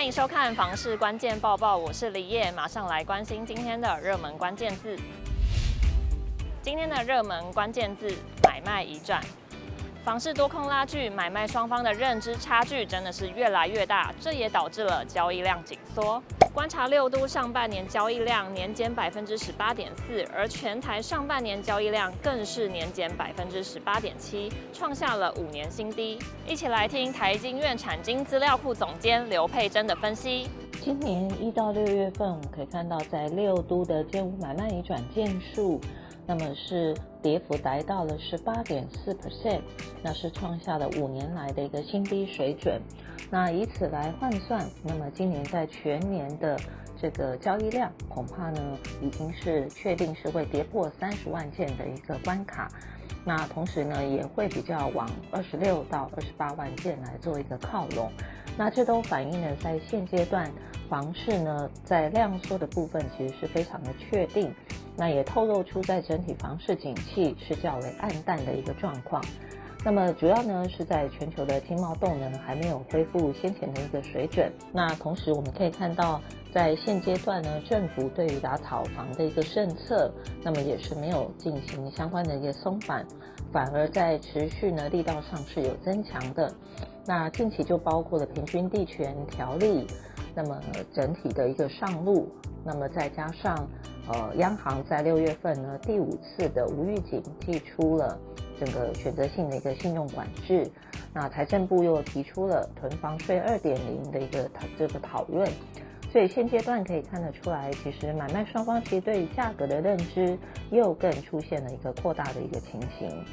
欢迎收看房市关键报报，我是李烨，马上来关心今天的热门关键字。今天的热门关键字：买卖一转。房市多空拉锯，买卖双方的认知差距真的是越来越大，这也导致了交易量紧缩。观察六都上半年交易量年减百分之十八点四，而全台上半年交易量更是年减百分之十八点七，创下了五年新低。一起来听台经院产经资料库总监刘佩珍的分析。今年一到六月份，我们可以看到在六都的建屋买卖已转件数。那么是跌幅达到了十八点四 percent，那是创下了五年来的一个新低水准。那以此来换算，那么今年在全年的这个交易量，恐怕呢已经是确定是会跌破三十万件的一个关卡。那同时呢，也会比较往二十六到二十八万件来做一个靠拢。那这都反映了在现阶段房市呢，在量缩的部分其实是非常的确定。那也透露出在整体房市景气是较为暗淡的一个状况。那么主要呢是在全球的经贸动能还没有恢复先前的一个水准。那同时我们可以看到，在现阶段呢，政府对于打炒房的一个政策，那么也是没有进行相关的一个松绑，反而在持续呢力道上是有增强的。那近期就包括了平均地权条例，那么整体的一个上路，那么再加上。呃，央行在六月份呢，第五次的无预警祭出了整个选择性的一个信用管制。那财政部又提出了囤房税二点零的一个讨这个讨论。所以现阶段可以看得出来，其实买卖双方其实对价格的认知又更出现了一个扩大的一个情形。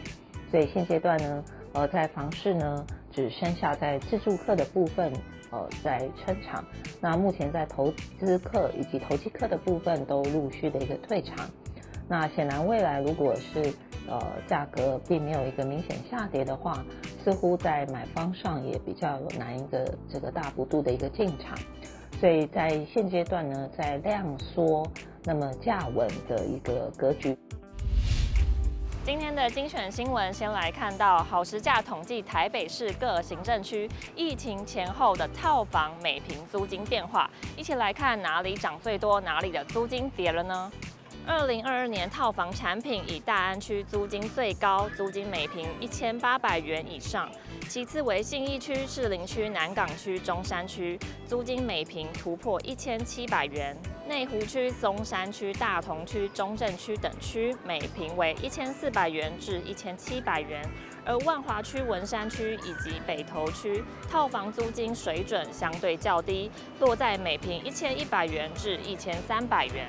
所以现阶段呢，呃，在房市呢，只剩下在自住客的部分。呃，在撑场，那目前在投资客以及投机客的部分都陆续的一个退场，那显然未来如果是呃价格并没有一个明显下跌的话，似乎在买方上也比较有难一个这个大幅度的一个进场，所以在现阶段呢，在量缩那么价稳的一个格局。今天的精选新闻，先来看到好时价统计台北市各行政区疫情前后的套房每平租金变化，一起来看哪里涨最多，哪里的租金跌了呢？二零二二年套房产品以大安区租金最高，租金每平一千八百元以上，其次为信义区、士林区、南港区、中山区，租金每平突破一千七百元。内湖区、松山区、大同区、中正区等区每平为一千四百元至一千七百元，而万华区、文山区以及北投区套房租金水准相对较低，落在每平一千一百元至一千三百元。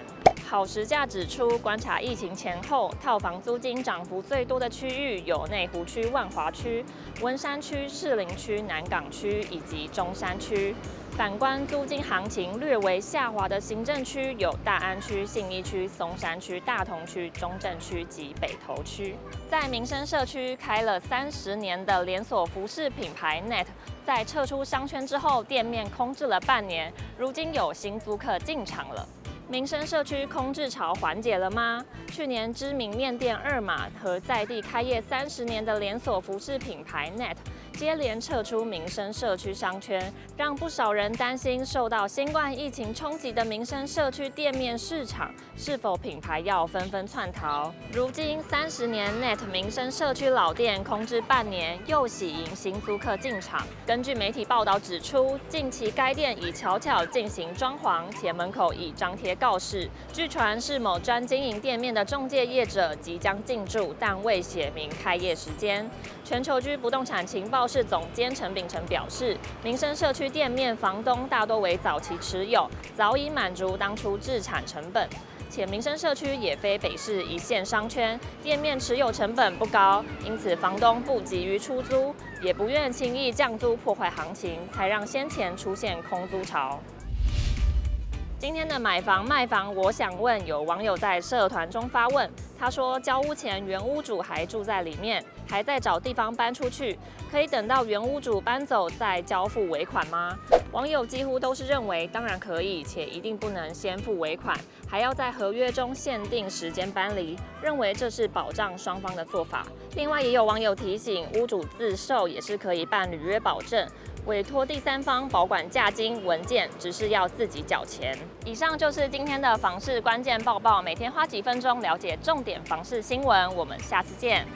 好时价指出，观察疫情前后套房租金涨幅最多的区域有内湖区、万华区、文山区、区士林区、南港区以及中山区。反观租金行情略为下滑的行政区有大安区、信义区、松山区、大同区、中正区及北投区。在民生社区开了三十年的连锁服饰品牌 Net，在撤出商圈之后，店面空置了半年，如今有新租客进场了。民生社区空置潮缓解了吗？去年知名面店二马和在地开业三十年的连锁服饰品牌 Net。接连撤出民生社区商圈，让不少人担心受到新冠疫情冲击的民生社区店面市场是否品牌要纷纷窜逃。如今三十年 Net 民生社区老店空置半年，又喜迎新租客进场。根据媒体报道指出，近期该店已悄悄进行装潢，且门口已张贴告示，据传是某专经营店面的中介业者即将进驻，但未写明开业时间。全球居不动产情报市总监陈秉承表示，民生社区店面房东大多为早期持有，早已满足当初置产成本，且民生社区也非北市一线商圈，店面持有成本不高，因此房东不急于出租，也不愿轻易降租破坏行情，才让先前出现空租潮。今天的买房卖房，我想问，有网友在社团中发问，他说交屋前原屋主还住在里面，还在找地方搬出去，可以等到原屋主搬走再交付尾款吗？网友几乎都是认为当然可以，且一定不能先付尾款，还要在合约中限定时间搬离，认为这是保障双方的做法。另外也有网友提醒，屋主自售也是可以办履约保证。委托第三方保管价金文件，只是要自己缴钱。以上就是今天的房事关键报报，每天花几分钟了解重点房事新闻，我们下次见。